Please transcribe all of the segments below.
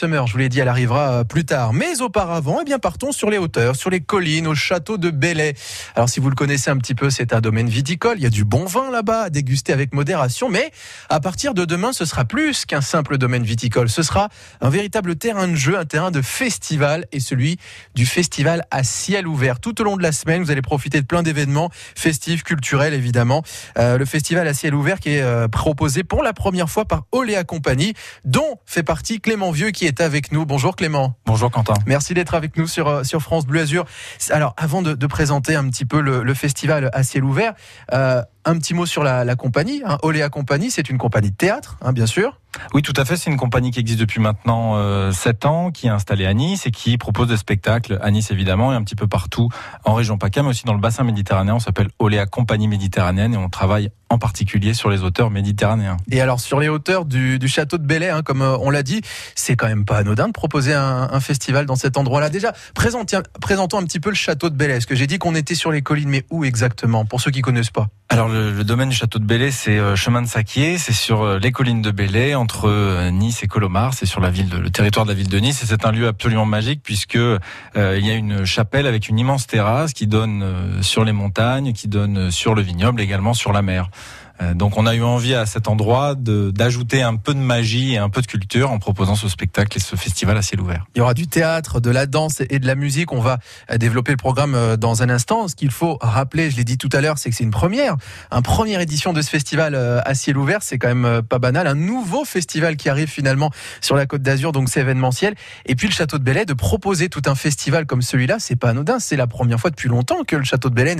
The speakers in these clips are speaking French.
Je vous l'ai dit, elle arrivera euh, plus tard. Mais auparavant, eh bien, partons sur les hauteurs, sur les collines, au château de Bellay. Alors, si vous le connaissez un petit peu, c'est un domaine viticole. Il y a du bon vin là-bas à déguster avec modération. Mais à partir de demain, ce sera plus qu'un simple domaine viticole. Ce sera un véritable terrain de jeu, un terrain de festival et celui du festival à ciel ouvert. Tout au long de la semaine, vous allez profiter de plein d'événements festifs, culturels, évidemment. Euh, le festival à ciel ouvert qui est euh, proposé pour la première fois par Oléa Compagnie, dont fait partie Clément Vieux qui est avec nous. Bonjour Clément. Bonjour Quentin. Merci d'être avec nous sur, euh, sur France Bleu Azur. Alors avant de, de présenter un petit peu le, le festival à ciel ouvert, euh, un petit mot sur la, la compagnie. Hein. Oléa Compagnie, c'est une compagnie de théâtre, hein, bien sûr. Oui, tout à fait. C'est une compagnie qui existe depuis maintenant euh, 7 ans, qui est installée à Nice et qui propose des spectacles à Nice évidemment et un petit peu partout en région PACA, mais aussi dans le bassin méditerranéen. On s'appelle Oléa Compagnie Méditerranéenne et on travaille en particulier sur les auteurs méditerranéens. Et alors sur les hauteurs du, du château de Bellay, hein, comme euh, on l'a dit, c'est quand même pas anodin de proposer un, un festival dans cet endroit-là. Déjà, présentons, un petit peu le château de Bellay. Est-ce que j'ai dit qu'on était sur les collines, mais où exactement Pour ceux qui connaissent pas? Alors le, le domaine du château de Bellay, c'est euh, chemin de Saquier, c'est sur euh, les collines de Bellay, entre euh, Nice et Colomar, c'est sur la ville, de, le territoire de la ville de Nice, et c'est un lieu absolument magique puisque euh, il y a une chapelle avec une immense terrasse qui donne euh, sur les montagnes, qui donne sur le vignoble, également sur la mer. Euh, Donc on a eu envie à cet endroit de- d'ajouter un peu de magie et un peu de culture en proposant ce spectacle et ce festival à ciel ouvert. Il y aura du théâtre, de la danse et de la musique. On va euh, développer le programme euh, dans un instant. Ce qu'il faut rappeler, je l'ai dit tout à l'heure, c'est que c'est une première, une première édition de ce festival à ciel ouvert. C'est quand même pas banal. Un nouveau festival qui arrive finalement sur la Côte d'Azur, donc c'est événementiel. Et puis le Château de Bellay, de proposer tout un festival comme celui-là, c'est pas anodin. C'est la première fois depuis longtemps que le Château de Bellay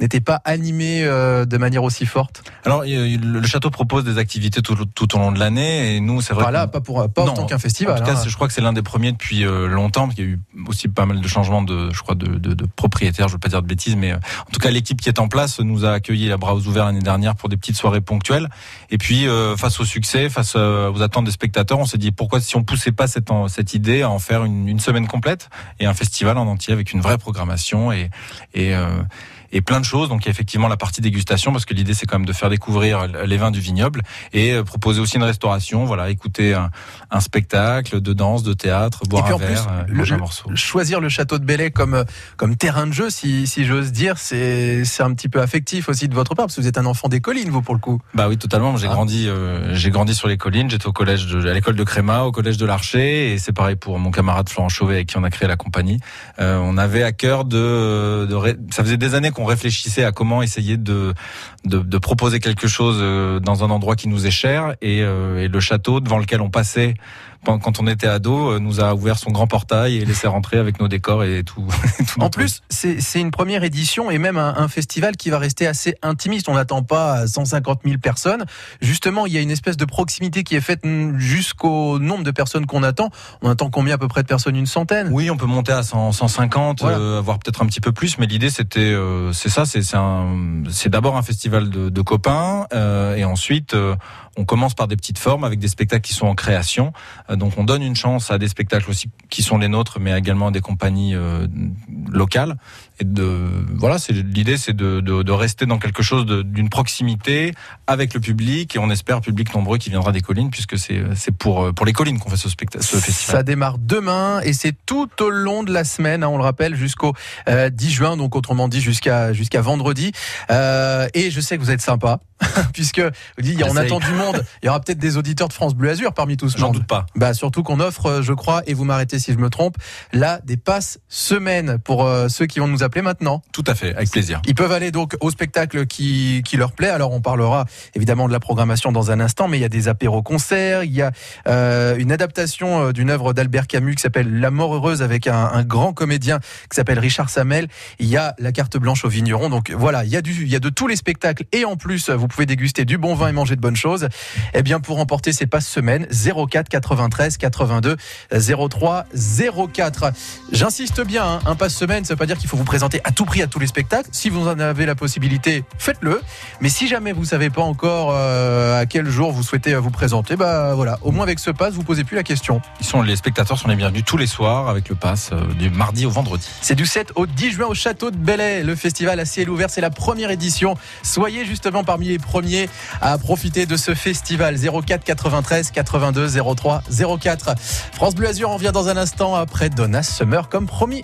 n'était pas animé de manière aussi forte. Alors le château propose des activités tout, tout au long de l'année et nous c'est vrai. Enfin là, qu'on- pas pour pas Non, autant qu'un festival. En tout cas, hein. je crois que c'est l'un des premiers depuis euh, longtemps, parce qu'il y a eu aussi pas mal de changements de, je crois, de, de, de propriétaires. Je veux pas dire de bêtises, mais euh, en tout cas, l'équipe qui est en place nous a accueillis à bras ouverts l'année dernière pour des petites soirées ponctuelles. Et puis, euh, face au succès, face aux attentes des spectateurs, on s'est dit pourquoi si on poussait pas cette, en- cette idée à en faire une, une semaine complète et un festival en entier avec une vraie programmation et et euh, et plein de choses. Donc il y a effectivement la partie dégustation parce que l'idée c'est quand même de faire découvrir les vins du vignoble et euh, proposer aussi une restauration. Voilà, écouter un, un spectacle de danse, de théâtre, boire puis un en plus, verre, euh, le- manger un le- morceau. choisir le château de Bellay comme euh, comme terrain de jeu, si, si j'ose dire, c'est c'est un petit peu affectif aussi de votre part, parce que vous êtes un enfant des collines, vous pour le coup. Bah oui, totalement. J'ai Ah. grandi, euh, j'ai grandi sur les collines. J'étais au collège, de, à l'école de Créma, au collège de l'Archer, et c'est pareil pour mon camarade Florent Chauvet avec qui on a créé la compagnie. Euh, on avait à cœur de, de ça faisait des années qu'on réfléchissait à comment essayer de, de, proposer quelque chose euh, dans un endroit qui nous est cher, et, euh, et le château devant lequel on passait quand on était ado euh, nous a ouvert son grand portail et laissé rentrer avec nos décors et tout. tout En plus, c'est une première édition et même un, un festival qui va rester assez intimiste. On n'attend pas 150 000 personnes. Justement, il y a une espèce de proximité qui est faite jusqu'au nombre de personnes qu'on attend. On attend combien à peu près de personnes? Une centaine? Oui, on peut monter à 100, 150, Voilà. euh, voire peut-être un petit peu plus, mais l'idée c'était, euh, c'est ça, c'est d'abord un festival de, de copains, euh, et ensuite on commence par des petites formes avec des spectacles qui sont en création. Euh, donc on donne une chance à des spectacles aussi qui sont les nôtres, mais également à des compagnies euh, locales. Et de voilà, c'est l'idée, c'est de, de, de rester dans quelque chose de- d'une proximité avec le public, et on espère public nombreux qui viendra des collines, puisque c'est c'est pour euh, pour les collines qu'on fait ce spectacle, ce festival. Ça démarre demain et c'est tout au long de la semaine, hein, on le rappelle, jusqu'au euh, 10 juin, donc autrement dit jusqu'à jusqu'à vendredi. Euh, et je sais que vous êtes sympa, puisque vous dites, on attend du monde. Il y aura peut-être des auditeurs de France Bleu Azur parmi tout ce J'en doute pas. Bah surtout qu'on offre, euh, je crois, et vous m'arrêtez si je me trompe, là des passes semaines pour euh, ceux qui vont nous appeler maintenant. Tout à fait, avec plaisir. Ils peuvent aller donc au spectacle qui, qui leur plaît. Alors on parlera évidemment de la programmation dans un instant, mais il y a des apéros-concerts, il y a euh, une adaptation euh, d'une œuvre d'Albert Camus qui s'appelle La mort heureuse avec un, un grand comédien qui s'appelle Richard Samel. Il y a la carte blanche au vigneron. Donc voilà, il y a du, il y a de tous les spectacles et en plus vous pouvez déguster du bon vin et manger de bonnes choses. Eh bien pour remporter ces passes semaines 04 93 82 03 04. J'insiste bien, hein, un passe semaine, ça veut pas dire qu'il faut vous présenter à tout prix à tous les spectacles. Si vous en avez la possibilité, faites-le. Mais si jamais vous savez pas encore euh, à quel jour vous souhaitez vous présenter, bah voilà, au moins avec ce passe, vous posez plus la question. Ils sont, les spectateurs sont les bienvenus tous les soirs avec le pass euh, du mardi au vendredi. C'est du 7 au 10 juin au château de Bellay, le festival à ciel ouvert, c'est la première édition. Soyez justement parmi les premiers à profiter de ce festival. festival 04 93 82 03 04. France Bleu Azur, on vient dans un instant après Donna Summer comme promis.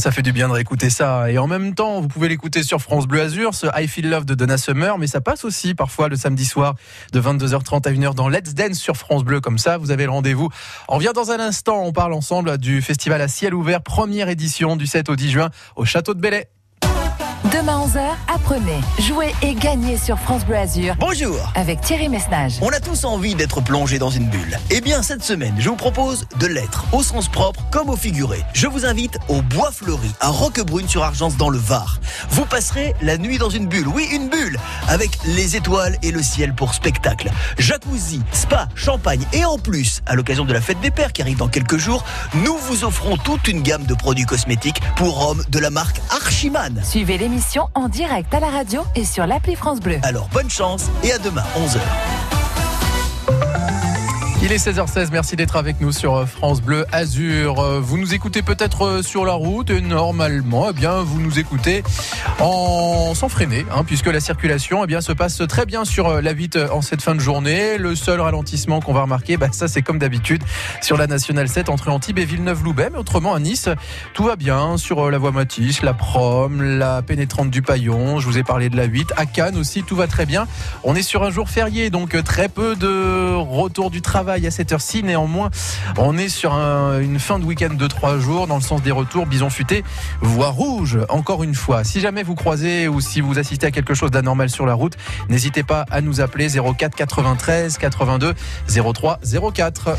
Ça fait du bien de réécouter ça. Et en même temps, vous pouvez l'écouter sur France Bleu Azur, ce I Feel Love de Donna Summer, mais ça passe aussi parfois le samedi soir de 22h30 à 1h dans Let's Dance sur France Bleu. Comme ça, vous avez le rendez-vous. On vient dans un instant, on parle ensemble du festival à ciel ouvert, première édition du 7 au 10 juin au Château de Bellay. Demain 11h, apprenez, jouez et gagnez sur France Bleu Azur. Bonjour Avec Thierry Messnage. On a tous envie d'être plongé dans une bulle. Eh bien, cette semaine, je vous propose de l'être, au sens propre comme au figuré. Je vous invite au Bois Fleuri, à Roquebrune sur Argence dans le Var. Vous passerez la nuit dans une bulle, oui, une bulle, avec les étoiles et le ciel pour spectacle. Jacuzzi, spa, champagne et en plus, à l'occasion de la fête des pères qui arrive dans quelques jours, nous vous offrons toute une gamme de produits cosmétiques pour hommes de la marque Archiman. Suivez l'émission en direct à la radio et sur l'appli France Bleu. Alors bonne chance et à demain 11h. Il est 16h16, merci d'être avec nous sur France Bleu Azur. Vous nous écoutez peut-être sur la route et normalement, eh bien, vous nous écoutez en sans freiner, hein, puisque la circulation eh bien, se passe très bien sur la 8 en cette fin de journée. Le seul ralentissement qu'on va remarquer, bah, ça c'est comme d'habitude sur la Nationale 7 entre Antibes et Villeneuve-Loubet. Mais autrement, à Nice, tout va bien sur la voie Matisse, la Prom, la pénétrante du Paillon. Je vous ai parlé de la 8. À Cannes aussi, tout va très bien. On est sur un jour férié, donc très peu de retour du travail à cette heure-ci. Néanmoins, on est sur un, une fin de week-end de trois jours dans le sens des retours. Bison futé, voie rouge, encore une fois. Si jamais vous croisez ou si vous assistez à quelque chose d'anormal sur la route, n'hésitez pas à nous appeler 04 93 82 03 04.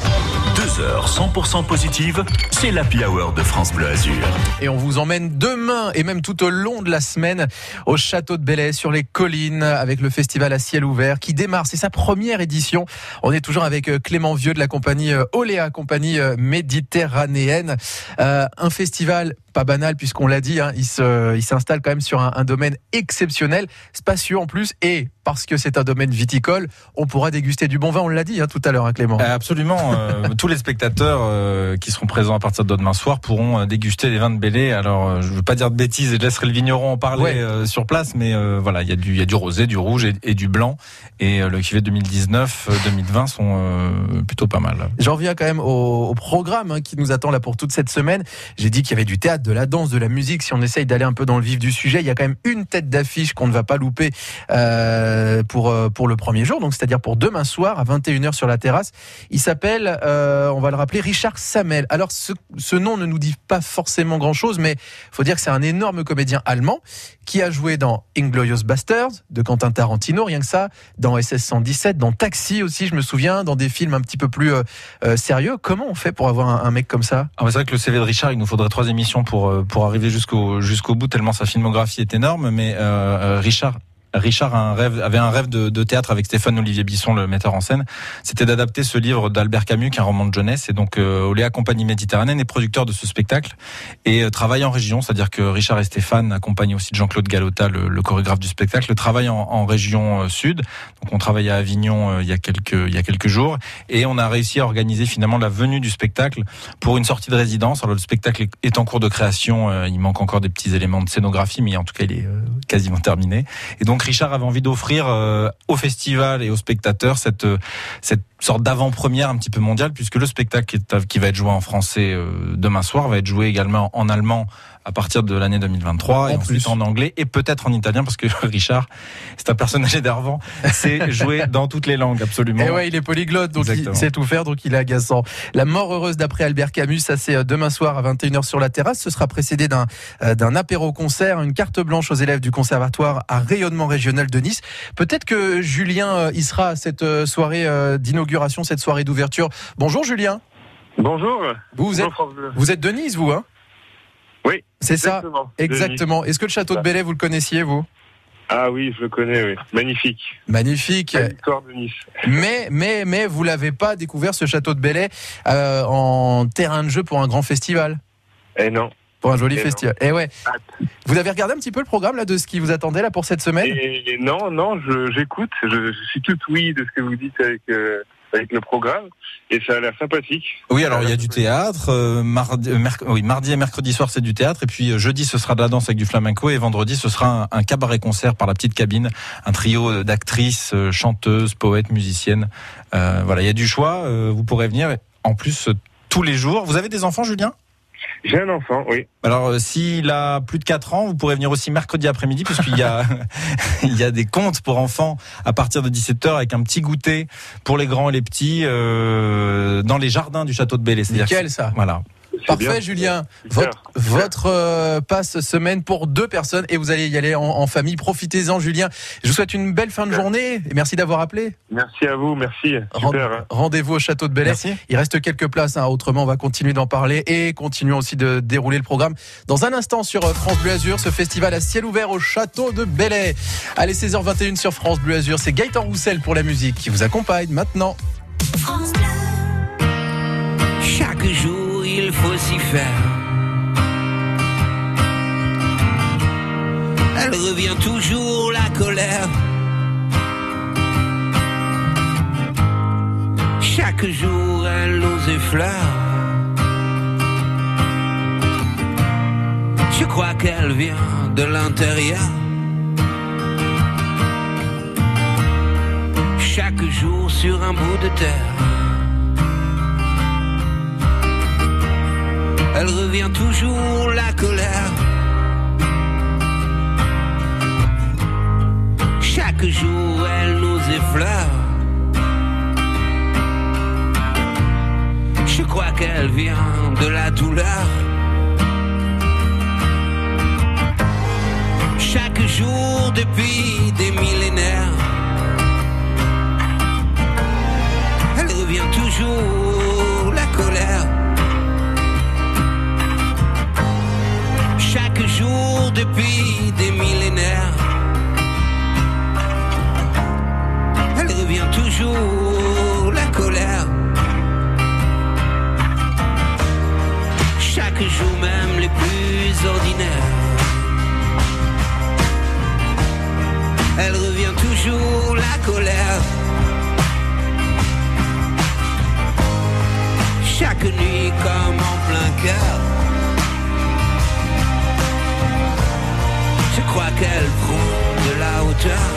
Deux heures 100% positives, c'est l'Happy Hour de France Bleu Azur. Et on vous emmène demain et même tout au long de la semaine au château de Bellay sur les collines avec le festival à ciel ouvert qui démarre. C'est sa première édition. On est toujours avec euh, Clément Vieux de la compagnie euh, Oléa, compagnie euh, méditerranéenne. un festival pas banal puisqu'on l'a dit, hein, il s'installe quand même sur un, un, domaine exceptionnel, spacieux en plus, et parce que c'est un domaine viticole, on pourra déguster du bon vin, on l'a dit hein, tout à l'heure, hein, Clément. Absolument, euh, tous les spectateurs euh, qui seront présents à partir de demain soir pourront euh, déguster les vins de Bélé. Alors, je ne veux pas dire de bêtises et je laisserai le vigneron en parler sur place, mais voilà, il y, a du, y a du rosé, du rouge et, du blanc, et le cuvée 2019-2020 sont plutôt pas mal. J'en viens quand même au, au programme hein, qui nous attend là pour toute cette semaine. J'ai dit qu'il y avait du théâtre de la danse, de la musique. Si on essaye d'aller un peu dans le vif du sujet, il y a quand même une tête d'affiche qu'on ne va pas louper euh, pour euh, pour le premier jour, donc c'est-à-dire pour demain soir à 21h sur la terrasse. Il s'appelle, euh, on va le rappeler, Richard Samel. Alors ce, ce nom ne nous dit pas forcément grand-chose, mais faut dire que c'est un énorme comédien allemand qui a joué dans Inglorious Bastards de Quentin Tarantino, rien que ça, dans SS 117, dans Taxi aussi, je me souviens, dans des films un petit peu plus sérieux. Comment on fait pour avoir un, mec comme ça? Ah, C'est vrai que le CV de Richard, il nous faudrait trois émissions euh, pour arriver jusqu'au jusqu'au bout, tellement sa filmographie est énorme. Mais euh, euh Richard un rêve, avait un rêve de, théâtre avec Stéphane Olivier Bisson, le metteur en scène. C'était d'adapter ce livre d'Albert Camus, qui est un roman de jeunesse. Et donc, euh, Oléa Compagnie Méditerranéenne est producteur de ce spectacle et euh, travaille en région. C'est-à-dire que Richard et Stéphane, accompagnés aussi de Jean-Claude Galota, le, le, chorégraphe du spectacle, travaillent en, en région euh, sud. Donc, on travaille à Avignon euh, il y a quelques il y a quelques jours et on a réussi à organiser finalement la venue du spectacle pour une sortie de résidence. Alors, le spectacle est en cours de création. il manque encore des petits éléments de scénographie, mais en tout cas, il est quasiment terminé. Et donc, Richard avait envie d'offrir euh, au festival et aux spectateurs cette euh, cette sorte d'avant-première un petit peu mondiale, puisque le spectacle qui va être joué en français euh, demain soir va être joué également en allemand à partir de l'année 2023 et ensuite en anglais et peut-être en italien parce que Richard c'est un personnage énervant c'est joué dans toutes les langues absolument. Et ouais il est polyglotte donc il sait tout faire donc il est agaçant. La mort heureuse d'après Albert Camus ça c'est euh, demain soir à 21h sur la terrasse. Ce sera précédé d'un euh, d'un apéro concert une carte blanche aux élèves du conservatoire à rayonnement régional de Nice. Peut-être que Julien euh, y sera à cette soirée d'inauguration cette soirée d'ouverture. Bonjour Julien. Bonjour. Vous, êtes, vous êtes de Nice, vous, hein? Oui. C'est ça Exactement. Est-ce que le château de Bellay, vous le connaissiez, vous? Ah oui, je le connais, oui. Magnifique. Magnifique. L'histoire de Nice. Mais, mais, mais, vous l'avez pas découvert ce château de Bellay euh, en terrain de jeu pour un grand festival? Eh non. Pour un joli festival. Eh ouais. Vous avez regardé un petit peu le programme là de ce qui vous attendait là pour cette semaine? Et Non, non, j'écoute. Je, je, suis tout oui de ce que vous dites avec. Euh, avec le programme et ça a l'air sympathique. Oui, alors il y a du théâtre. Euh, mardi, euh, oui, mardi et mercredi soir c'est du théâtre et puis euh, jeudi ce sera de la danse avec du flamenco et vendredi ce sera un, cabaret concert par la petite cabine, un trio d'actrices, chanteuses, poètes, musiciennes. voilà, il y a du choix. vous pourrez venir en plus tous les jours. Vous avez des enfants, Julien? J'ai un enfant, oui. Alors, euh, s'il a plus de 4 ans, vous pourrez venir aussi mercredi après-midi, puisqu'il y a, il y a des contes pour enfants à partir de 17h avec un petit goûter pour les grands et les petits euh, dans les jardins du château de Bellay. C'est nickel, ça. Voilà. Parfait, Julien. Votre, votre euh, passe semaine pour deux personnes et vous allez y aller en, famille. Profitez-en, Julien. Je vous souhaite une belle fin de journée et merci d'avoir appelé. Merci à vous, merci. Super. Rendez-vous au château de Bel Il reste quelques places, hein. autrement on va continuer d'en parler et continuons aussi de dérouler le programme. Dans un instant sur euh, France Bleu Azur, ce festival à ciel ouvert au château de Bellay. Allez, 16h21 sur France Bleu Azur, c'est Gaëtan Roussel pour la musique qui vous accompagne maintenant. France Bleu. Chaque jour il faut s'y faire. Elle revient toujours la colère. Chaque jour elle ose effleure. Je crois qu'elle vient de l'intérieur. Chaque jour sur un bout de terre. Elle revient toujours la colère. Chaque jour, elle nous effleure. Je crois qu'elle vient de la douleur. Chaque jour depuis des millénaires, elle revient toujours depuis des millénaires. Elle revient toujours, la colère. Chaque jour même les plus ordinaires. Elle revient toujours, la colère. Chaque nuit comme en plein cœur. Crois qu'elle prend de la hauteur.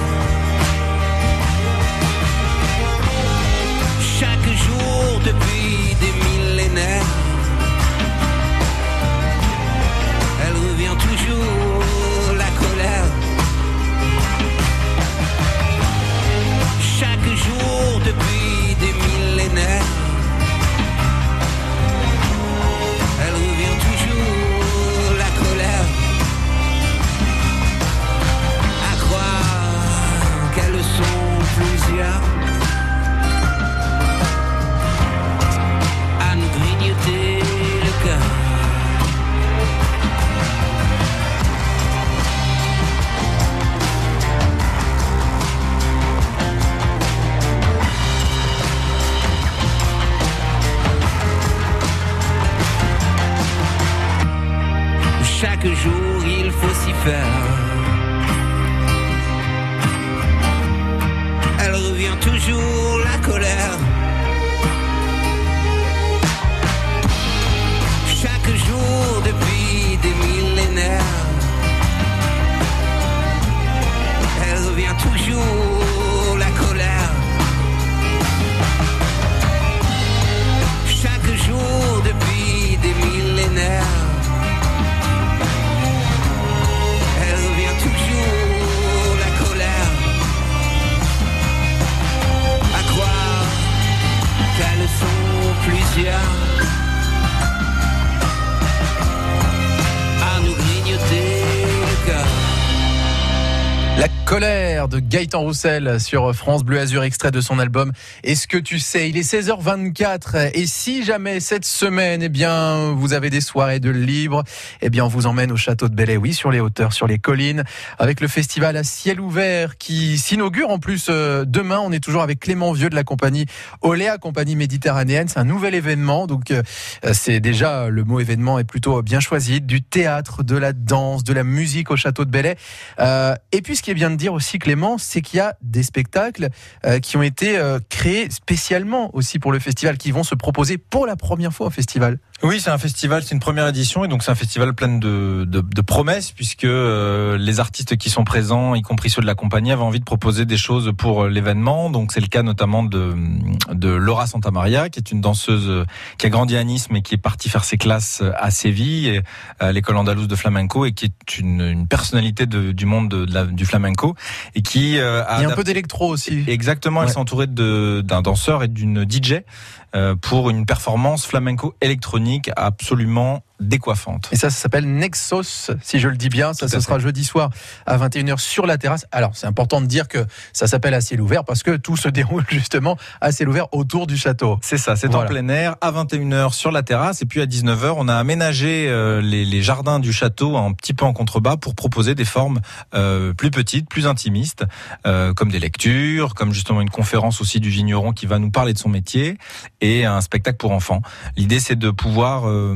Chaque jour depuis des millénaires. Elle revient toujours toujours la colère. Colère de Gaëtan Roussel sur France Bleu Azur, extrait de son album Est-ce que tu sais? Il est 16h24 et si jamais cette semaine, eh bien, vous avez des soirées de libre, eh bien, on vous emmène au château de Bellay, oui, sur les hauteurs, sur les collines, avec le festival à ciel ouvert qui s'inaugure en plus euh, demain. On est toujours avec Clément Vieux de la compagnie Oléa, compagnie méditerranéenne. C'est un nouvel événement, donc euh, c'est déjà le mot événement est plutôt bien choisi. Du théâtre, de la danse, de la musique au château de Bellay. Euh, et puis, ce qui est bien dire aussi, Clément, c'est qu'il y a des spectacles euh, qui ont été euh, créés spécialement aussi pour le festival, qui vont se proposer pour la première fois au festival. Oui, c'est un festival, c'est une première édition et donc c'est un festival plein de, de, de promesses puisque euh, les artistes qui sont présents, y compris ceux de la compagnie, avaient envie de proposer des choses pour euh, l'événement. Donc c'est le cas notamment de, de Laura Santamaria, qui est une danseuse euh, qui a grandi à Nice mais qui est partie faire ses classes à Séville, et, à l'école andalouse de flamenco et qui est une, une personnalité de, du monde de, la, du flamenco et qui euh, a Il y a un peu d'électro aussi. Exactement, elle s'est entourée d'un danseur et d'une DJ euh, pour une performance flamenco électronique absolument décoiffante. Et ça, ça s'appelle Nexos, si je le dis bien. Ça, ce sera jeudi soir à 21h sur la terrasse. Alors, c'est important de dire que ça s'appelle à ciel ouvert parce que tout se déroule justement à ciel ouvert autour du château. C'est ça, c'est Voilà. en plein air, à 21h sur la terrasse, et puis à 19h, on a aménagé euh, les, les jardins du château un petit peu en contrebas pour proposer des formes euh, plus petites, plus intimistes, euh, comme des lectures, comme justement une conférence aussi du vigneron qui va nous parler de son métier, et un spectacle pour enfants. L'idée, c'est de pouvoir euh,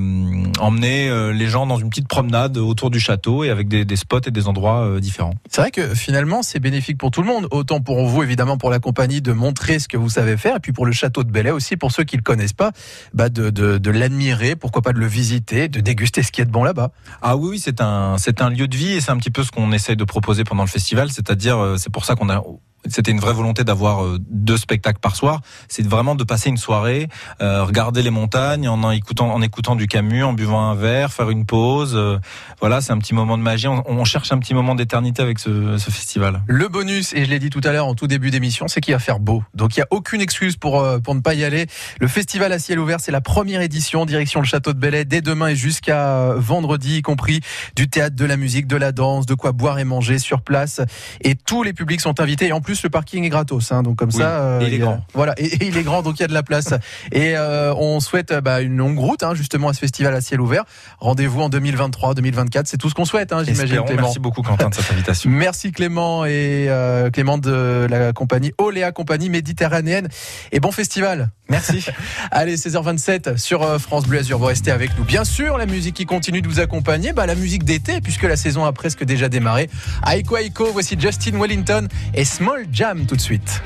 emmener euh, les gens dans une petite promenade autour du château et avec des, des spots et des endroits euh, différents. C'est vrai que finalement, c'est bénéfique pour tout le monde. Autant pour vous, évidemment, pour la compagnie, de montrer ce que vous savez faire. Et puis pour le château de Bellay aussi, pour ceux qui le connaissent pas, bah de, de, de l'admirer, pourquoi pas de le visiter, de déguster ce qui est de bon là-bas. Ah oui, oui, c'est un, c'est un lieu de vie et c'est un petit peu ce qu'on essaye de proposer pendant le festival. C'est-à-dire, euh, c'est pour ça qu'on a, c'était une vraie volonté d'avoir euh, deux spectacles par soir. C'est vraiment de passer une soirée, euh, regarder les montagnes en, écoutant, en écoutant du Camus, en buvant un verre, faire une pause. euh, voilà, c'est un petit moment de magie. On, cherche un petit moment d'éternité avec ce, festival. Le bonus, et je l'ai dit tout à l'heure en tout début d'émission, c'est qu'il va faire beau. Donc il n'y a aucune excuse pour, pour ne pas y aller. Le festival à ciel ouvert, c'est la première édition, direction le château de Bellay, dès demain et jusqu'à vendredi, y compris du théâtre, de la musique, de la danse, de quoi boire et manger sur place. Et tous les publics sont invités. Plus, le parking est gratos, hein, donc comme Oui, ça. euh, et il est grand. Voilà, et, et il est grand, donc il y a de la place. et euh, on souhaite euh, bah, une longue route, hein, justement, à ce festival à ciel ouvert. Rendez-vous en 2023, 2024, c'est tout ce qu'on souhaite, hein, j'imagine. Merci beaucoup Quentin de cette invitation. Merci Clément et Clément de la compagnie Oléa Compagnie Méditerranéenne et bon festival. Merci. Allez, 16h27 sur France Bleu Azur. Vous restez avec nous. Bien sûr, la musique qui continue de vous accompagner, bah, la musique d'été, puisque la saison a presque déjà démarré. Aiko Aiko, voici Justin Wellington et Small Jam tout de suite.